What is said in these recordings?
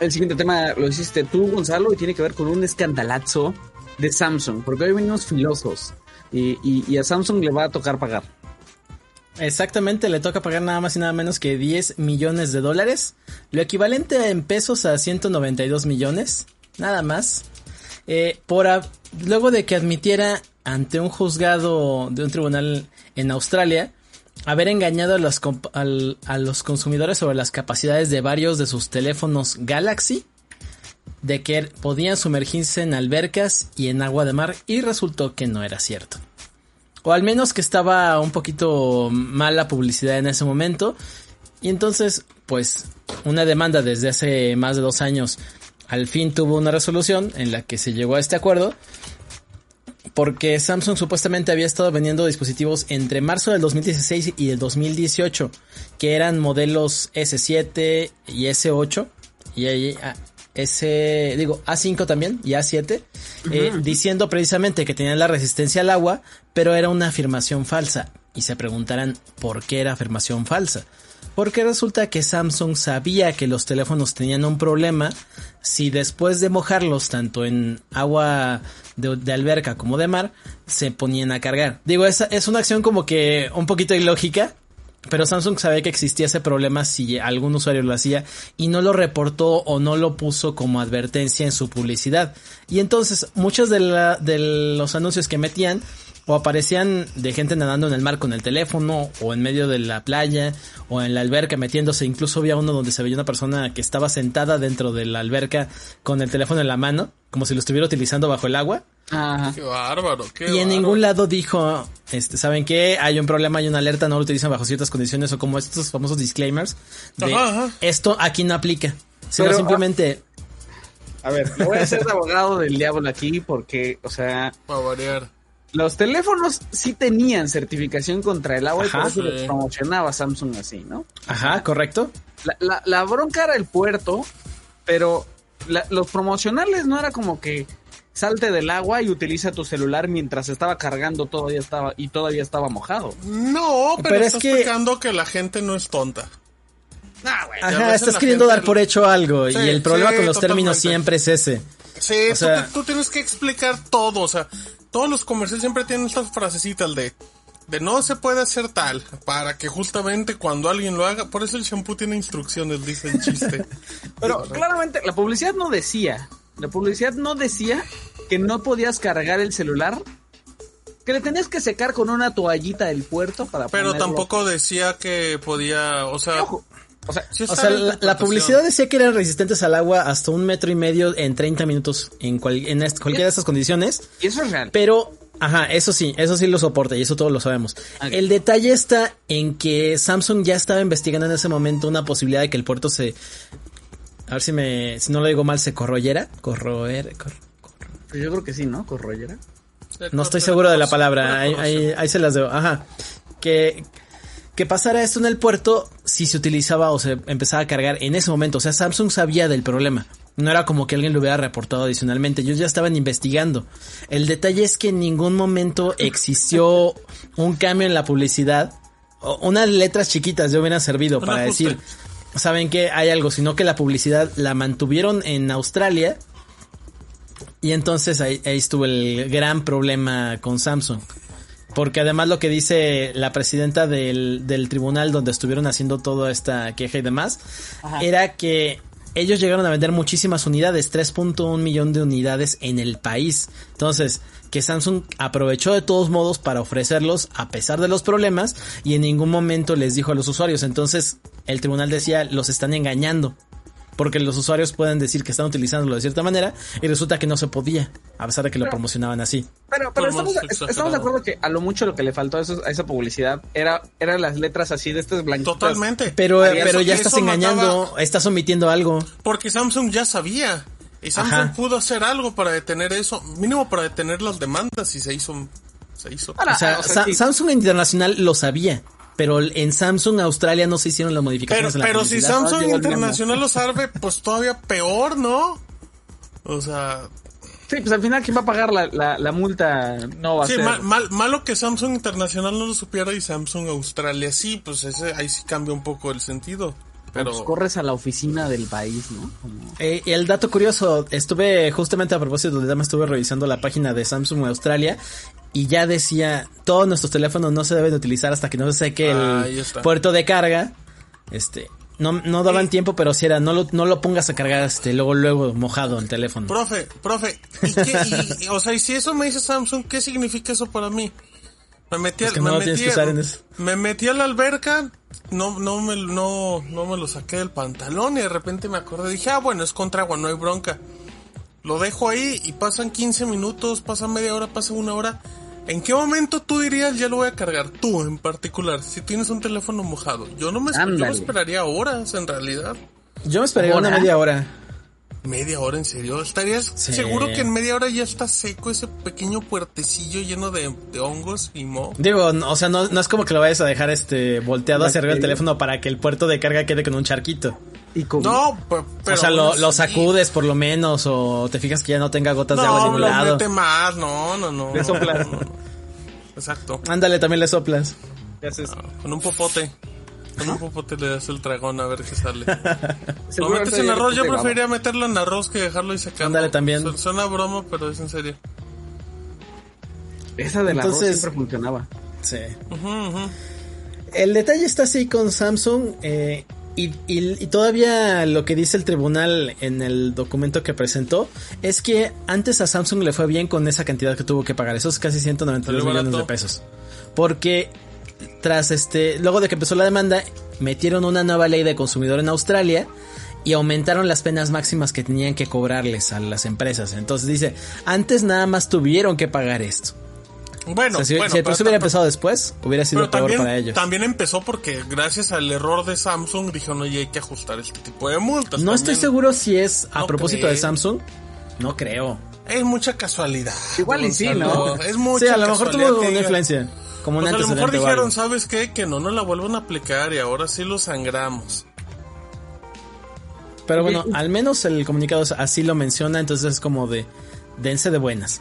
El siguiente tema lo hiciste tú, Gonzalo, y tiene que ver con un escandalazo de Samsung, porque hoy venimos filosos y, y, a Samsung le va a tocar pagar. Exactamente, le toca pagar nada más y nada menos que 10 millones de dólares, lo equivalente en pesos a 192 millones, nada más, eh, por luego de que admitiera ante un juzgado de un tribunal en Australia haber engañado a los, a los consumidores sobre las capacidades de varios de sus teléfonos Galaxy, de que podían sumergirse en albercas y en agua de mar, y resultó que no era cierto. O al menos que estaba un poquito mala publicidad en ese momento. Y entonces, pues, una demanda desde hace más de dos años al fin tuvo una resolución en la que se llegó a este acuerdo porque Samsung supuestamente había estado vendiendo dispositivos entre marzo del 2016 y el 2018, que eran modelos S7 y S8 y S, digo, A5 también y A7, eh, diciendo precisamente que tenían la resistencia al agua, pero era una afirmación falsa. Y se preguntarán por qué era afirmación falsa. Porque resulta que Samsung sabía que los teléfonos tenían un problema si después de mojarlos tanto en agua de, alberca como de mar, se ponían a cargar. Digo, es, es una acción como que un poquito ilógica, pero Samsung sabía que existía ese problema si algún usuario lo hacía y no lo reportó o no lo puso como advertencia en su publicidad. Y entonces muchos de, la, de los anuncios que metían o aparecían de gente nadando en el mar con el teléfono o en medio de la playa o en la alberca metiéndose. Incluso había uno donde se veía una persona que estaba sentada dentro de la alberca con el teléfono en la mano, como si lo estuviera utilizando bajo el agua. Qué bárbaro, qué Y en ningún lado dijo, este, ¿saben qué? Hay un problema, hay una alerta, no lo utilizan bajo ciertas condiciones o como estos famosos disclaimers de esto aquí no aplica. Sino simplemente... A, ver, voy a de abogado del diablo aquí porque, o sea... Para variar. Los teléfonos sí tenían certificación contra el agua y por eso los promocionaba Samsung así, ¿no? Ajá, correcto. La, la, bronca era el puerto, pero los promocionales no era como que salte del agua y utiliza tu celular mientras estaba cargando todavía estaba y todavía estaba mojado. No, pero, estás que... explicando que la gente no es tonta. Ah, Ajá, estás queriendo dar por hecho algo y el problema con los términos siempre es ese. Sí, tú, tienes que explicar todo, o sea, todos los comerciales siempre tienen estas frasecitas de de no se puede hacer tal, para que justamente cuando alguien lo haga, por eso el shampoo tiene instrucciones, dice el chiste. Pero claramente la publicidad no decía, la publicidad no decía que no podías cargar el celular, que le tenías que secar con una toallita del puerto para Pero tampoco decía que podía, o sea, o sea, la, publicidad decía que eran resistentes al agua hasta un metro y medio en 30 minutos en, cualquiera de estas condiciones. Y eso es real. Pero, ajá, eso sí, eso sí lo soporta y eso todos lo sabemos. El detalle está en que Samsung ya estaba investigando en ese momento una posibilidad de que el puerto se... A ver si me, si no lo digo mal, se corroyera. Corroer, Yo creo que sí, ¿no? Corroyera. No estoy seguro de la palabra. Ahí, ahí, ahí se las debo. Ajá. Que que pasara esto en el puerto si se utilizaba o se empezaba a cargar en ese momento. O sea, Samsung sabía del problema. No era como que alguien lo hubiera reportado adicionalmente. Ellos ya estaban investigando. El detalle es que en ningún momento existió un cambio en la publicidad. Unas letras chiquitas ya hubieran servido para decir, saben que hay algo, sino que la publicidad la mantuvieron en Australia. Y entonces ahí estuvo el gran problema con Samsung. Porque además lo que dice la presidenta del, del tribunal donde estuvieron haciendo toda esta queja y demás, era que ellos llegaron a vender muchísimas unidades, 3.1 millón de unidades en el país. Entonces, que Samsung aprovechó de todos modos para ofrecerlos a pesar de los problemas y en ningún momento les dijo a los usuarios. Entonces, el tribunal decía, los están engañando porque los usuarios pueden decir que están utilizándolo de cierta manera y resulta que no se podía, a pesar de que lo promocionaban así. Pero, pero estamos, de acuerdo que a lo mucho lo que le faltó a, esa publicidad era eran las letras así de estas blanquitas. Totalmente. Pero, pero ya estás engañando, estás omitiendo algo. Porque Samsung ya sabía. Y Samsung pudo hacer algo para detener eso, mínimo para detener las demandas y se hizo. Se hizo. o sea, Samsung Internacional lo sabía pero en Samsung Australia no se hicieron las modificaciones. Pero, pero si Samsung Internacional lo sabe, pues todavía peor, ¿no? O sea... Sí, pues al final quien va a pagar la, la, multa no va a ser. Sí, mal, malo que Samsung Internacional no lo supiera y Samsung Australia sí, pues ese ahí sí cambia un poco el sentido. Pero... Pues corres a la oficina del país, ¿no? Como- Eh, y el dato curioso, estuve justamente a propósito del tema, estuve revisando la página de Samsung Australia y ya decía, todos nuestros teléfonos no se deben utilizar hasta que no se seque Ah, el está. puerto de carga. Este, no, no daban tiempo, pero si era, no lo, no lo pongas a cargar, este, luego, luego mojado el teléfono. Profe, profe, ¿y qué? Y- y- o sea, y si eso me dice Samsung, ¿qué significa eso para mí? Me metí, que me, no metí tienes que usar en eso. me metí a la alberca, no, no, me, no, no me lo saqué del pantalón y de repente me acordé, dije, ah, bueno, es contra agua, no hay bronca. Lo dejo ahí y pasan 15 minutos, pasa media hora, pasa una hora. ¿En qué momento tú dirías ya lo voy a cargar? Tú en particular, si tienes un teléfono mojado. Yo no me, yo me esperaría horas en realidad. Yo me esperaría una media hora. Media hora, ¿en serio? ¿Estarías Sí. seguro que en media hora ya está seco ese pequeño puertecillo lleno de, de hongos y moho? Digo, no- o sea, no, no es como que lo vayas a dejar este volteado hacia arriba del Bacteria. teléfono para que el puerto de carga quede con un charquito. Y como- No, pe- pero... o sea, lo, sacudes por lo menos o te fijas que ya no tenga gotas de agua No, ningún lo lado. mete más, no, no, no. Le soplas. No, no. Exacto. Ándale, también le soplas. ¿Qué haces? Con un popote. Con un popote le das el dragón a ver qué sale. Lo metes en arroz, yo preferiría meterlo en arroz que dejarlo ahí secando. Ándale, también. Su- Suena broma, pero es en serio. Esa del arroz Entonces- siempre funcionaba. Sí. El detalle está así con Samsung eh, y, y- y todavía lo que dice el tribunal en el documento que presentó es que antes a Samsung le fue bien con esa cantidad que tuvo que pagar, esos casi 192 Salió millones de pesos. Porque tras este, luego de que empezó la demanda, metieron una nueva ley de consumidor en Australia y aumentaron las penas máximas que tenían que cobrarles a las empresas. Entonces dice, antes nada más tuvieron que pagar esto. Bueno, O sea, si, bueno, si el proceso hubiera empezado después, hubiera sido peor también, para ellos. también empezó porque gracias al error de Samsung dijeron, oye, hay que ajustar este tipo de multas. No estoy también". seguro si es a No propósito de. Samsung. No creo. Es mucha casualidad. Igual y sí. ¿no? Es mucha sí, a lo mejor casualidad tuvo una diga- influencia. Como un Pues a lo mejor o dijeron, algo. ¿sabes qué? Que no nos la vuelvan a aplicar y ahora sí lo sangramos. Pero bueno, al menos el comunicado así lo menciona, entonces es como de dense de buenas.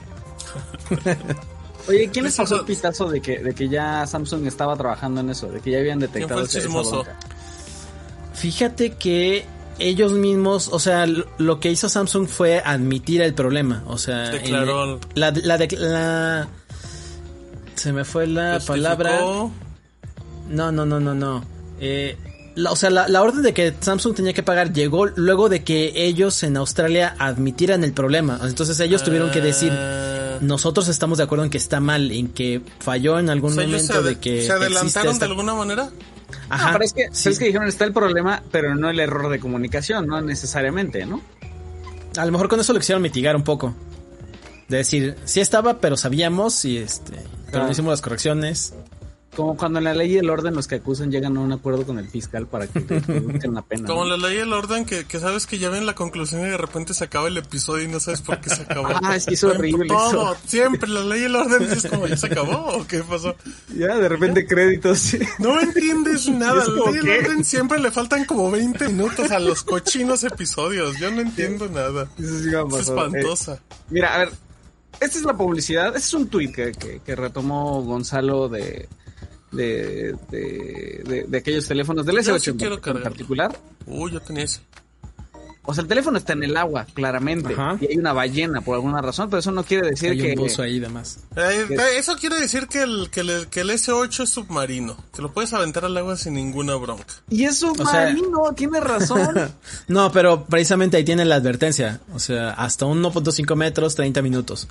Oye, ¿quién les pasó el pitazo de que, de que ya Samsung estaba trabajando en eso? De que ya habían detectado el esa- esa chismoso? bronca? Fíjate que ellos mismos, o sea, lo- que hizo Samsung fue admitir el problema, o sea, Declaró- la, la, se me fue la Justificó- palabra. No, no, no, no, no. Eh, la- o sea, la, la orden de que Samsung tenía que pagar llegó luego de que ellos en Australia admitieran el problema. Entonces ellos tuvieron que decir, nosotros estamos de acuerdo en que está mal, en que falló en o algún sea, se, momento ade- de que se adelantaron esta- de alguna manera. Ajá, No, pero es que, sí. es que dijeron está el problema, pero no el error de comunicación, no necesariamente, ¿no? A lo mejor con eso lo quisieron mitigar un poco. De decir, sí estaba, pero sabíamos y este, pero no hicimos las correcciones. Como cuando en la ley y el orden los que acusan llegan a un acuerdo con el fiscal para que reduzcan la pena. Como ¿no? la ley y el orden que, que sabes que ya ven la conclusión y de repente se acaba el episodio y no sabes por qué se acabó. Ah, es que es horrible Todo, eso. siempre la ley y el orden es como ya se acabó o qué pasó. Ya, de repente créditos. No entiendes nada. ¿Es La ley y el orden siempre le faltan como 20 minutos a los cochinos episodios. Yo no entiendo nada. Eso sí Es pasado. espantosa. Eh, mira, a ver, esta es la publicidad. Este es un tweet que, que, que retomó Gonzalo de, de, de, de- de aquellos teléfonos del Yo S8 sí en, particular. Uy, yo tenía ese. O sea, el teléfono está en el agua, claramente. Ajá. Y hay una ballena por alguna razón, pero eso no quiere decir Hay que... un buzo ahí y demás. Eh, eh, eso quiere decir que el, que, el, que el S8 es submarino. Que lo puedes aventar al agua sin ninguna bronca. Y es sea- submarino, tiene razón. No, pero precisamente ahí tiene la advertencia. O sea, hasta 1.5 metros, 30 minutos.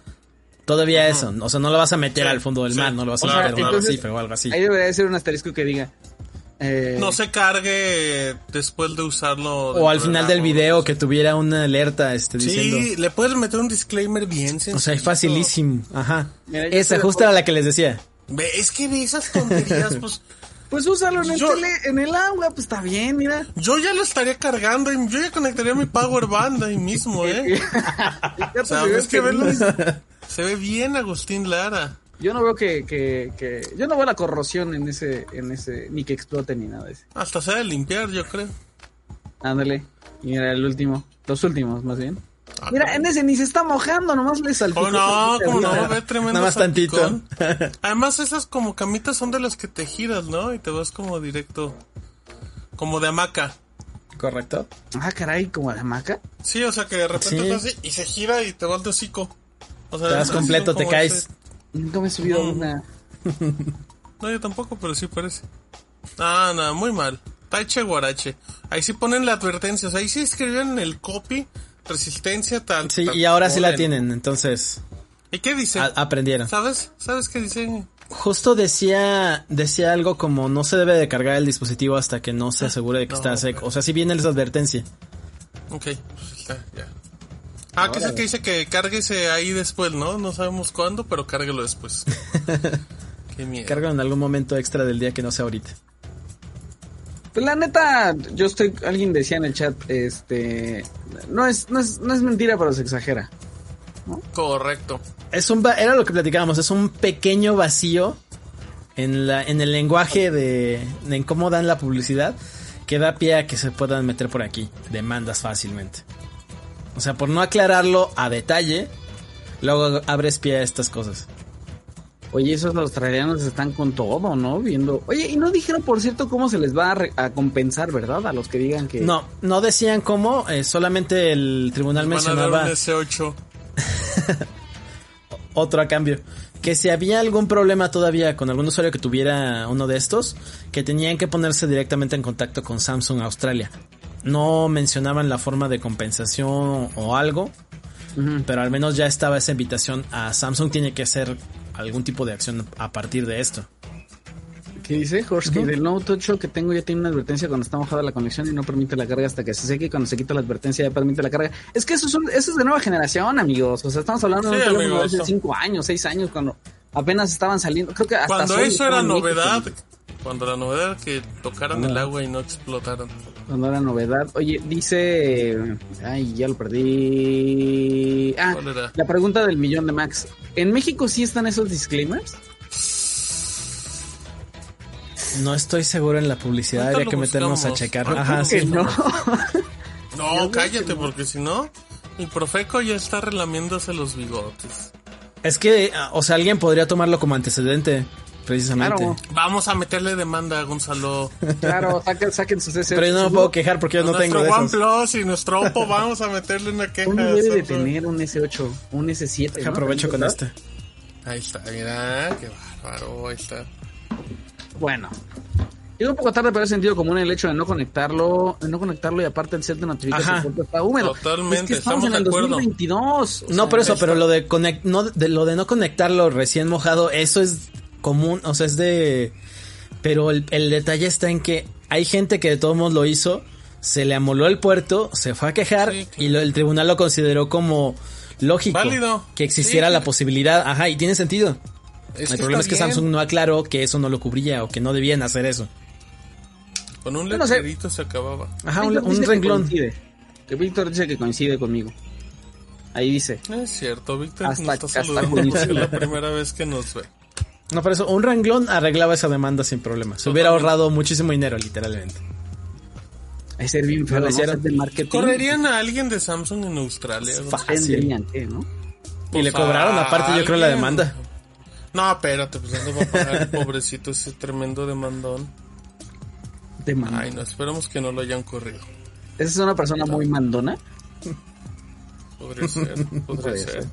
Todavía eso. O sea, no lo vas a meter Sí, al fondo del sí, mar, no lo vas a claro, meter en un arrecife o algo así. Ahí debería de ser un asterisco que diga... eh, No se cargue después de usarlo. O al final del video que tuviera una alerta este, diciendo... Sí, le puedes meter un disclaimer bien sencillo. O sea, es facilísimo. Ajá. Mira, Esa de justo era la que les decía. Es que ve esas tonterías, pues. Pues úsalo en el, Yo- tele- en el agua, pues está bien, mira. Yo ya lo estaría cargando y yo ya conectaría mi power band ahí mismo, ¿eh? Ya, O pues, sea, se ve es que verlo- Se ve bien Agustín Lara. Yo no veo que, que, que- yo no veo la corrosión en ese, en ese, ni que explote ni nada de eso. Hasta se ha de limpiar, yo creo. Ándale. Y mira el último, los últimos más bien. Ah, Mira, en ese ni se está mojando, nomás le salpicó. ¿Cómo no? ¿Cómo no? Ve tremendo Nada más tantito. Además, esas como camitas son de las que te giras, ¿no? Y te vas como directo. Como de hamaca. Correcto. Ah, caray, como de hamaca. Sí, o sea que de repente Sí. estás así y se gira y te va el hocico. O sea, Te das así completo, te caes. Nunca me he subido a una. No, yo tampoco, pero sí parece. Ah, no, muy mal. Taiche guarache. Ahí sí ponen la advertencia. O sea, ahí sí escribieron en el copy resistencia tal. Sí, tal- y ahora sí la tienen, entonces ¿Y qué dice? a- aprendieron. ¿Sabes? ¿Sabes qué dice? Justo decía decía algo como no se debe de cargar el dispositivo hasta que no se asegure de que No, está seco. O sea, si viene esa advertencia. Ok, pues está, ya. Ah, que es el que dice que cárguese ahí después, ¿no? No sabemos cuándo, pero cárguelo después. qué miedo. Cargan en algún momento extra del día que no sea ahorita. Pues la neta, yo estoy. Alguien decía en el chat, este. No es, no es, no es mentira, pero se exagera. Correcto. Es un era lo que platicábamos, es un pequeño vacío en la en el lenguaje de, de en cómo dan la publicidad que da pie a que se puedan meter por aquí demandas fácilmente. O sea, por no aclararlo a detalle, luego abres pie a estas cosas. Oye, esos australianos están con todo, ¿no? Viendo. Oye, y no dijeron, por cierto, cómo se les va a, re- a compensar, ¿verdad? A los que digan que. No, no decían cómo, eh, solamente el tribunal Van a dar mencionaba un S8. otro a cambio. Que si había algún problema todavía con algún usuario que tuviera uno de estos, que tenían que ponerse directamente en contacto con Samsung Australia. No mencionaban la forma de compensación o algo, pero al menos ya estaba esa invitación a Samsung tiene que hacer algún tipo de acción a partir de esto. ¿Qué dice? Jorge, que del Note 8 que tengo ya tiene una advertencia cuando está mojada la conexión y no permite la carga hasta que se seque. y Cuando se quita la advertencia ya permite la carga. Es que eso es, un- eso es de nueva generación, amigos. O sea, estamos hablando de un teléfono de amigos. hace 5 años, 6 años, cuando apenas estaban saliendo. Creo que hasta Cuando eso era novedad, cuando la novedad era que tocaran el agua y no explotaran. Cuando era novedad. Oye, dice. Ay, ya lo perdí. Ah, ¿Cuál era? la pregunta del millón de Max. ¿En México sí están esos disclaimers? No estoy seguro en la publicidad, habría que meternos a checar. Ajá, sí. Que no. No, cállate, porque si no, mi profeco ya está relamiéndose los bigotes. Es que, o sea, alguien podría tomarlo como antecedente, precisamente. Claro. Vamos a meterle demanda a Gonzalo. Claro, saquen, saquen sus ese. Pero yo no me puedo quejar porque yo no tengo nuestro de esos. OnePlus y nuestro Oppo, vamos a meterle una queja. Uno debe de tener un S8, un S7. Deja ¿no? aprovecho con este. Ahí está, mira, qué bárbaro, ahí está. Bueno. Llega un poco tarde, pero es sentido común el hecho de no conectarlo, de no conectarlo y aparte el set de notificación Ajá. está húmedo. Totalmente, Es que estamos, estamos en el de acuerdo. 2022. o No, sea, por eso, pero lo de, conec- no, de lo de no conectarlo recién mojado, eso es común, o sea, es de... Pero el, el detalle está en que hay gente que de todos modos lo hizo, se le amoló el puerto, se fue a quejar Sí, claro. y lo- el tribunal lo consideró como lógico Válido. que existiera Sí, la posibilidad, ajá, y tiene sentido. Es el problema es que bien. Samsung no aclaró que eso no lo cubría o que no debían hacer eso. Con un Yo no sé. letrerito se acababa. Ajá, un, que renglón. coincide. Que Víctor dice que coincide conmigo. Ahí dice. No es cierto, Víctor Hasta- nos está hasta saludando la primera vez que nos ve. No, por eso, un renglón arreglaba esa demanda sin problema. Se hubiera ahorrado muchísimo dinero, literalmente. Es ser bien feo, de marketing. ¿Correrían a alguien de Samsung en Australia? Fácil. Tendrían que, ¿no? Y Pues le cobraron aparte, yo creo, la demanda. No, espérate, pues ¿dónde va a pagar el pobrecito ese tremendo demandón? De man- Ay, no, esperemos que no lo hayan corrido. Esa es una persona muy mandona. Podría ser, podría Podría ser. ser.